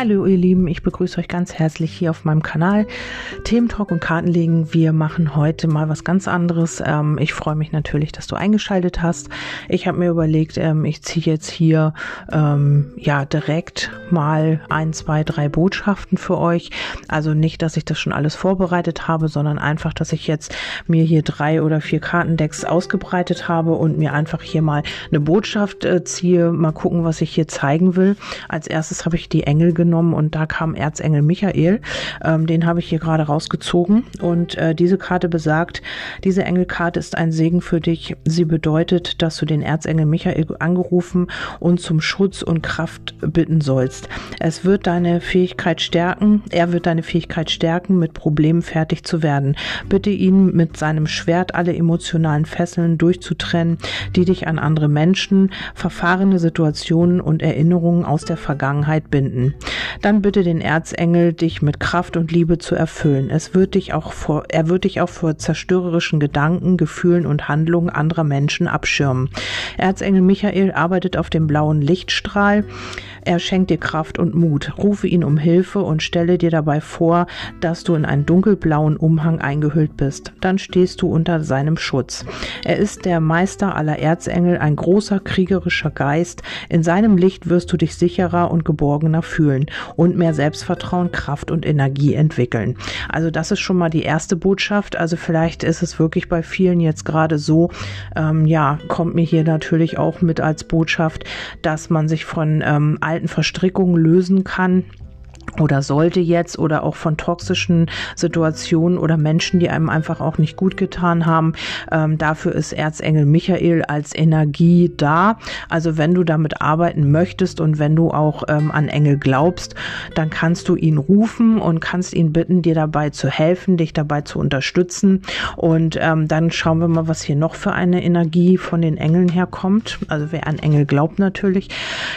Hallo ihr Lieben, ich begrüße euch ganz herzlich hier auf meinem Kanal Thementalk und Kartenlegen. Wir machen heute mal was ganz anderes. Ähm, ich freue mich natürlich, dass du eingeschaltet hast. Ich habe mir überlegt, ähm, ich ziehe jetzt hier ähm, ja direkt mal ein, zwei, drei Botschaften für euch. Also nicht, dass ich das schon alles vorbereitet habe, sondern einfach, dass ich jetzt mir hier drei oder vier Kartendecks ausgebreitet habe und mir einfach hier mal eine Botschaft äh, ziehe. Mal gucken, was ich hier zeigen will. Als erstes habe ich die Engel genommen genommen und da kam Erzengel Michael. Ähm, den habe ich hier gerade rausgezogen und äh, diese Karte besagt, diese Engelkarte ist ein Segen für dich. Sie bedeutet, dass du den Erzengel Michael angerufen und zum Schutz und Kraft bitten sollst. Es wird deine Fähigkeit stärken, er wird deine Fähigkeit stärken, mit Problemen fertig zu werden. Bitte ihn mit seinem Schwert alle emotionalen Fesseln durchzutrennen, die dich an andere Menschen, verfahrene Situationen und Erinnerungen aus der Vergangenheit binden dann bitte den Erzengel, dich mit Kraft und Liebe zu erfüllen. Es wird dich auch vor, er wird dich auch vor zerstörerischen Gedanken, Gefühlen und Handlungen anderer Menschen abschirmen. Erzengel Michael arbeitet auf dem blauen Lichtstrahl. Er schenkt dir Kraft und Mut. Rufe ihn um Hilfe und stelle dir dabei vor, dass du in einen dunkelblauen Umhang eingehüllt bist. Dann stehst du unter seinem Schutz. Er ist der Meister aller Erzengel, ein großer kriegerischer Geist. In seinem Licht wirst du dich sicherer und geborgener fühlen und mehr Selbstvertrauen, Kraft und Energie entwickeln. Also das ist schon mal die erste Botschaft. Also vielleicht ist es wirklich bei vielen jetzt gerade so, ähm, ja, kommt mir hier natürlich auch mit als Botschaft, dass man sich von ähm, alten Verstrickungen lösen kann oder sollte jetzt oder auch von toxischen Situationen oder Menschen, die einem einfach auch nicht gut getan haben. Ähm, dafür ist Erzengel Michael als Energie da. Also wenn du damit arbeiten möchtest und wenn du auch ähm, an Engel glaubst, dann kannst du ihn rufen und kannst ihn bitten, dir dabei zu helfen, dich dabei zu unterstützen. Und ähm, dann schauen wir mal, was hier noch für eine Energie von den Engeln herkommt. Also wer an Engel glaubt natürlich.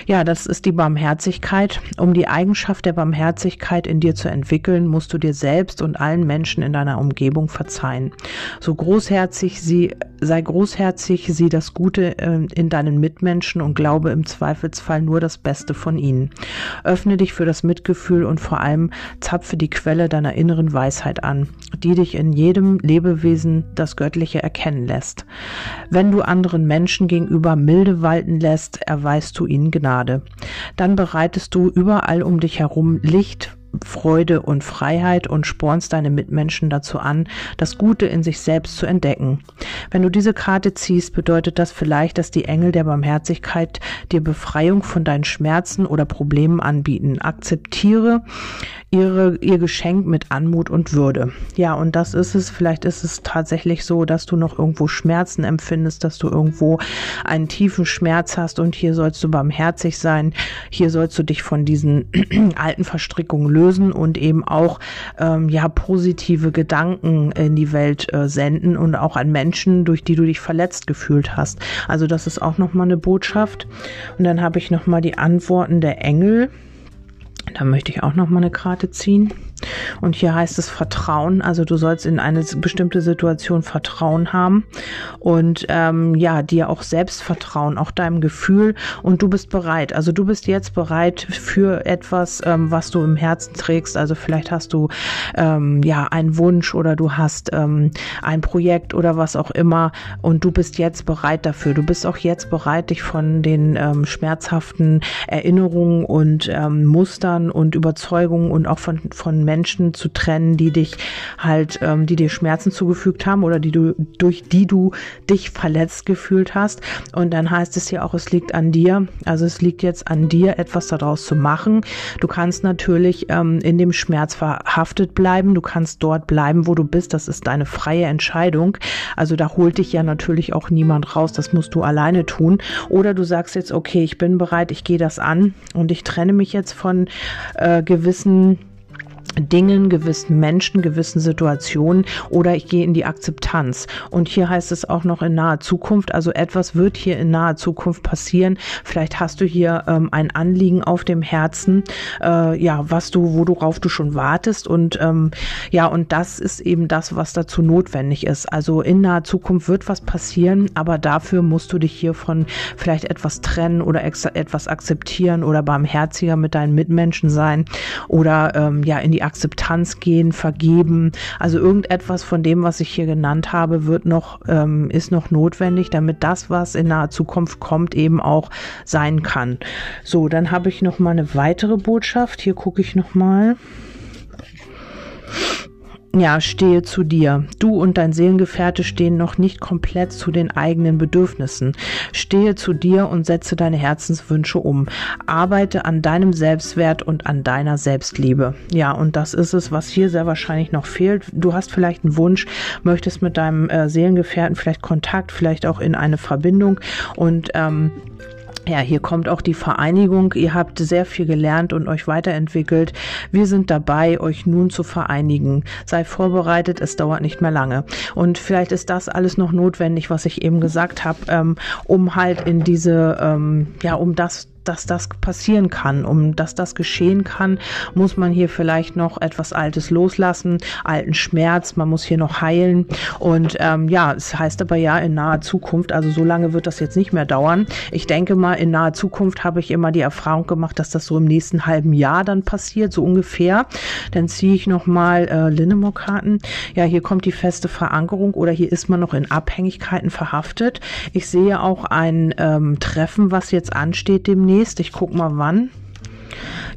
Ja, das ist die Barmherzigkeit. Um die Eigenschaft der Barmherzigkeit Barmherzigkeit in dir zu entwickeln, musst du dir selbst und allen Menschen in deiner Umgebung verzeihen. So großherzig sie, sei großherzig, sieh das Gute äh, in deinen Mitmenschen und glaube im Zweifelsfall nur das Beste von ihnen. Öffne dich für das Mitgefühl und vor allem zapfe die Quelle deiner inneren Weisheit an, die dich in jedem Lebewesen das Göttliche erkennen lässt. Wenn du anderen Menschen gegenüber milde walten lässt, erweist du ihnen Gnade. Dann bereitest du überall um dich herum Licht, Freude und Freiheit und spornst deine Mitmenschen dazu an, das Gute in sich selbst zu entdecken. Wenn du diese Karte ziehst, bedeutet das vielleicht, dass die Engel der Barmherzigkeit dir Befreiung von deinen Schmerzen oder Problemen anbieten. Akzeptiere ihre, ihr Geschenk mit Anmut und Würde. Ja, und das ist es. Vielleicht ist es tatsächlich so, dass du noch irgendwo Schmerzen empfindest, dass du irgendwo einen tiefen Schmerz hast und hier sollst du barmherzig sein. Hier sollst du dich von diesen alten Verstrickungen lösen und eben auch ähm, ja positive Gedanken in die Welt äh, senden und auch an Menschen, durch die du dich verletzt gefühlt hast. Also das ist auch noch mal eine Botschaft. Und dann habe ich noch mal die Antworten der Engel. Da möchte ich auch noch mal eine Karte ziehen. Und hier heißt es Vertrauen. Also du sollst in eine bestimmte Situation Vertrauen haben und ähm, ja, dir auch Selbstvertrauen, auch deinem Gefühl. Und du bist bereit. Also du bist jetzt bereit für etwas, ähm, was du im Herzen trägst. Also vielleicht hast du ähm, ja einen Wunsch oder du hast ähm, ein Projekt oder was auch immer und du bist jetzt bereit dafür. Du bist auch jetzt bereit, dich von den ähm, schmerzhaften Erinnerungen und ähm, Mustern und Überzeugungen und auch von, von Menschen Menschen zu trennen, die dich halt, ähm, die dir Schmerzen zugefügt haben oder die du, durch die du dich verletzt gefühlt hast. Und dann heißt es ja auch, es liegt an dir. Also es liegt jetzt an dir, etwas daraus zu machen. Du kannst natürlich ähm, in dem Schmerz verhaftet bleiben. Du kannst dort bleiben, wo du bist. Das ist deine freie Entscheidung. Also da holt dich ja natürlich auch niemand raus. Das musst du alleine tun. Oder du sagst jetzt, okay, ich bin bereit, ich gehe das an und ich trenne mich jetzt von äh, gewissen Dingen, gewissen Menschen, gewissen Situationen oder ich gehe in die Akzeptanz. Und hier heißt es auch noch in naher Zukunft, also etwas wird hier in naher Zukunft passieren. Vielleicht hast du hier ähm, ein Anliegen auf dem Herzen, äh, ja, was du, worauf du schon wartest und ähm, ja, und das ist eben das, was dazu notwendig ist. Also in naher Zukunft wird was passieren, aber dafür musst du dich hiervon vielleicht etwas trennen oder etwas akzeptieren oder barmherziger mit deinen Mitmenschen sein oder ähm, ja in die Akzeptanz gehen, vergeben. Also irgendetwas von dem, was ich hier genannt habe, wird noch, ähm, ist noch notwendig, damit das, was in naher Zukunft kommt, eben auch sein kann. So, dann habe ich noch mal eine weitere Botschaft. Hier gucke ich noch mal. Ja, stehe zu dir. Du und dein Seelengefährte stehen noch nicht komplett zu den eigenen Bedürfnissen. Stehe zu dir und setze deine Herzenswünsche um. Arbeite an deinem Selbstwert und an deiner Selbstliebe. Ja, und das ist es, was hier sehr wahrscheinlich noch fehlt. Du hast vielleicht einen Wunsch, möchtest mit deinem äh, Seelengefährten vielleicht Kontakt, vielleicht auch in eine Verbindung und ähm, ja, hier kommt auch die Vereinigung. Ihr habt sehr viel gelernt und euch weiterentwickelt. Wir sind dabei, euch nun zu vereinigen. Sei vorbereitet, es dauert nicht mehr lange. Und vielleicht ist das alles noch notwendig, was ich eben gesagt habe, ähm, um halt in diese, ähm, ja, um das dass das passieren kann. Um dass das geschehen kann, muss man hier vielleicht noch etwas Altes loslassen, alten Schmerz, man muss hier noch heilen. Und ähm, ja, es heißt aber ja in naher Zukunft, also so lange wird das jetzt nicht mehr dauern. Ich denke mal, in naher Zukunft habe ich immer die Erfahrung gemacht, dass das so im nächsten halben Jahr dann passiert, so ungefähr. Dann ziehe ich nochmal äh, Linnemore-Karten. Ja, hier kommt die feste Verankerung oder hier ist man noch in Abhängigkeiten verhaftet. Ich sehe auch ein ähm, Treffen, was jetzt ansteht demnächst demnächst. Ich guck mal wann.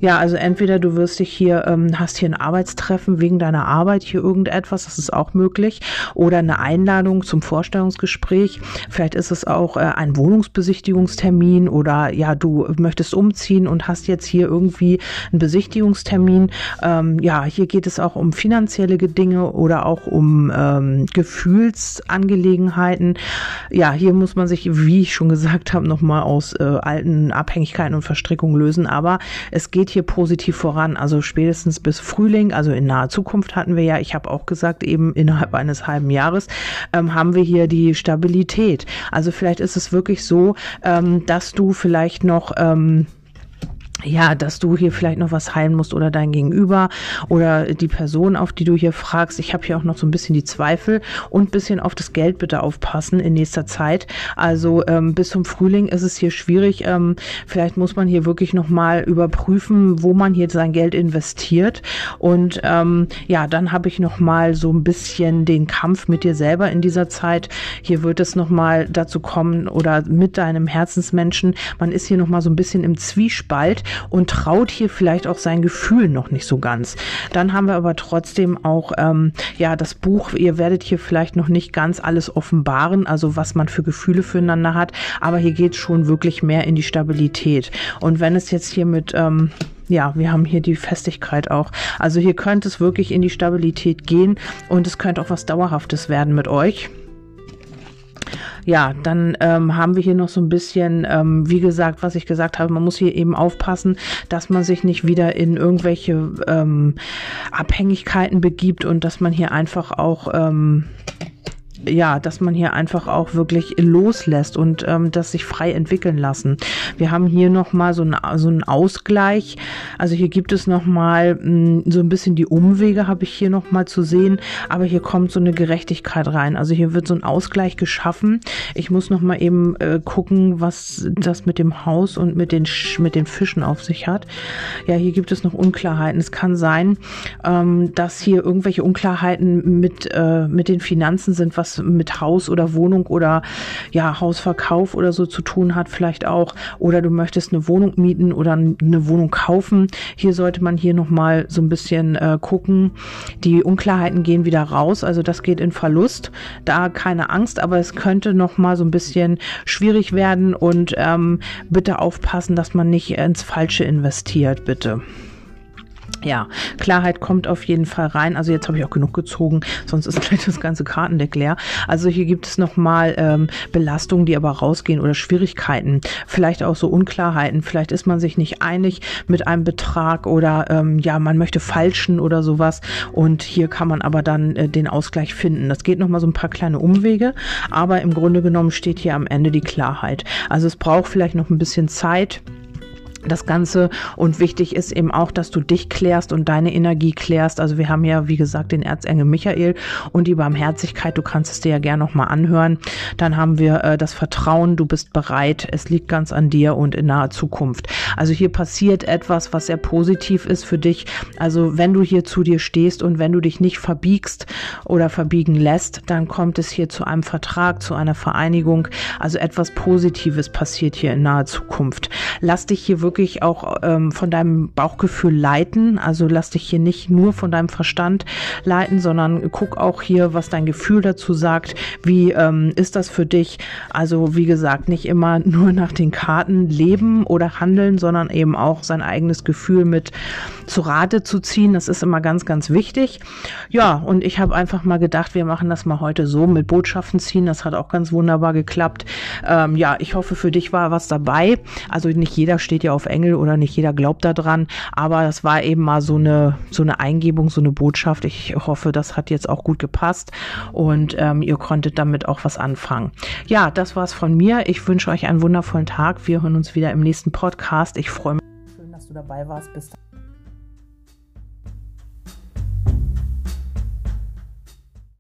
Ja, also entweder du wirst dich hier, ähm, hast hier ein Arbeitstreffen wegen deiner Arbeit, hier irgendetwas, das ist auch möglich, oder eine Einladung zum Vorstellungsgespräch. Vielleicht ist es auch äh, ein Wohnungsbesichtigungstermin oder ja, du möchtest umziehen und hast jetzt hier irgendwie einen Besichtigungstermin. Ähm, ja, hier geht es auch um finanzielle Dinge oder auch um ähm, Gefühlsangelegenheiten. Ja, hier muss man sich, wie ich schon gesagt habe, nochmal aus äh, alten Abhängigkeiten und Verstrickungen lösen. Aber es geht hier positiv voran. Also spätestens bis Frühling, also in naher Zukunft hatten wir ja, ich habe auch gesagt, eben innerhalb eines halben Jahres ähm, haben wir hier die Stabilität. Also vielleicht ist es wirklich so, ähm, dass du vielleicht noch ähm, ja, dass du hier vielleicht noch was heilen musst oder dein Gegenüber oder die Person, auf die du hier fragst. Ich habe hier auch noch so ein bisschen die Zweifel und bisschen auf das Geld bitte aufpassen in nächster Zeit. Also ähm, bis zum Frühling ist es hier schwierig. Ähm, vielleicht muss man hier wirklich noch mal überprüfen, wo man hier sein Geld investiert. Und ähm, ja, dann habe ich noch mal so ein bisschen den Kampf mit dir selber in dieser Zeit. Hier wird es noch mal dazu kommen oder mit deinem Herzensmenschen. Man ist hier noch mal so ein bisschen im Zwiespalt und traut hier vielleicht auch sein Gefühl noch nicht so ganz. Dann haben wir aber trotzdem auch ähm, ja das Buch. Ihr werdet hier vielleicht noch nicht ganz alles offenbaren, also was man für Gefühle füreinander hat, aber hier geht es schon wirklich mehr in die Stabilität. Und wenn es jetzt hier mit ähm, ja, wir haben hier die Festigkeit auch. Also hier könnte es wirklich in die Stabilität gehen und es könnte auch was Dauerhaftes werden mit euch ja, dann ähm, haben wir hier noch so ein bisschen, ähm, wie gesagt, was ich gesagt habe, man muss hier eben aufpassen, dass man sich nicht wieder in irgendwelche ähm, Abhängigkeiten begibt und dass man hier einfach auch ähm, ja, dass man hier einfach auch wirklich loslässt und ähm, das sich frei entwickeln lassen. Wir haben hier nochmal so, so einen Ausgleich. Also hier gibt es nochmal hm, so ein bisschen die Umwege, habe ich hier nochmal zu sehen. Aber hier kommt so eine Gerechtigkeit rein. Also hier wird so ein Ausgleich geschaffen. Ich muss nochmal eben äh, gucken, was das mit dem Haus und mit den, Sch mit den Fischen auf sich hat. Ja, hier gibt es noch Unklarheiten. Es kann sein, ähm, dass hier irgendwelche Unklarheiten mit, äh, mit den Finanzen sind, was mit Haus oder Wohnung oder ja, Hausverkauf oder so zu tun hat, vielleicht auch. Oder du möchtest eine Wohnung mieten oder eine Wohnung kaufen. Hier sollte man hier nochmal so ein bisschen äh, gucken. Die Unklarheiten gehen wieder raus, also das geht in Verlust. Da keine Angst, aber es könnte nochmal so ein bisschen schwierig werden und ähm, bitte aufpassen, dass man nicht ins Falsche investiert, bitte. Ja, Klarheit kommt auf jeden Fall rein. Also jetzt habe ich auch genug gezogen, sonst ist gleich das ganze Kartendeck leer. Also hier gibt es nochmal ähm, Belastungen, die aber rausgehen oder Schwierigkeiten, vielleicht auch so Unklarheiten. Vielleicht ist man sich nicht einig mit einem Betrag oder ähm, ja, man möchte falschen oder sowas. Und hier kann man aber dann äh, den Ausgleich finden. Das geht nochmal so ein paar kleine Umwege, aber im Grunde genommen steht hier am Ende die Klarheit. Also es braucht vielleicht noch ein bisschen Zeit das Ganze. Und wichtig ist eben auch, dass du dich klärst und deine Energie klärst. Also wir haben ja, wie gesagt, den Erzengel Michael und die Barmherzigkeit. Du kannst es dir ja gerne nochmal anhören. Dann haben wir äh, das Vertrauen, du bist bereit. Es liegt ganz an dir und in naher Zukunft. Also hier passiert etwas, was sehr positiv ist für dich. Also wenn du hier zu dir stehst und wenn du dich nicht verbiegst oder verbiegen lässt, dann kommt es hier zu einem Vertrag, zu einer Vereinigung. Also etwas Positives passiert hier in naher Zukunft. Lass dich hier wirklich wirklich auch ähm, von deinem Bauchgefühl leiten. Also lass dich hier nicht nur von deinem Verstand leiten, sondern guck auch hier, was dein Gefühl dazu sagt. Wie ähm, ist das für dich? Also wie gesagt, nicht immer nur nach den Karten leben oder handeln, sondern eben auch sein eigenes Gefühl mit zu Rate zu ziehen. Das ist immer ganz, ganz wichtig. Ja, und ich habe einfach mal gedacht, wir machen das mal heute so mit Botschaften ziehen. Das hat auch ganz wunderbar geklappt. Ähm, ja, ich hoffe, für dich war was dabei. Also nicht jeder steht ja auf Engel oder nicht jeder glaubt daran. Aber das war eben mal so eine, so eine Eingebung, so eine Botschaft. Ich hoffe, das hat jetzt auch gut gepasst und ähm, ihr konntet damit auch was anfangen. Ja, das war's von mir. Ich wünsche euch einen wundervollen Tag. Wir hören uns wieder im nächsten Podcast. Ich freue mich. Schön, dass du dabei warst. Bis dann.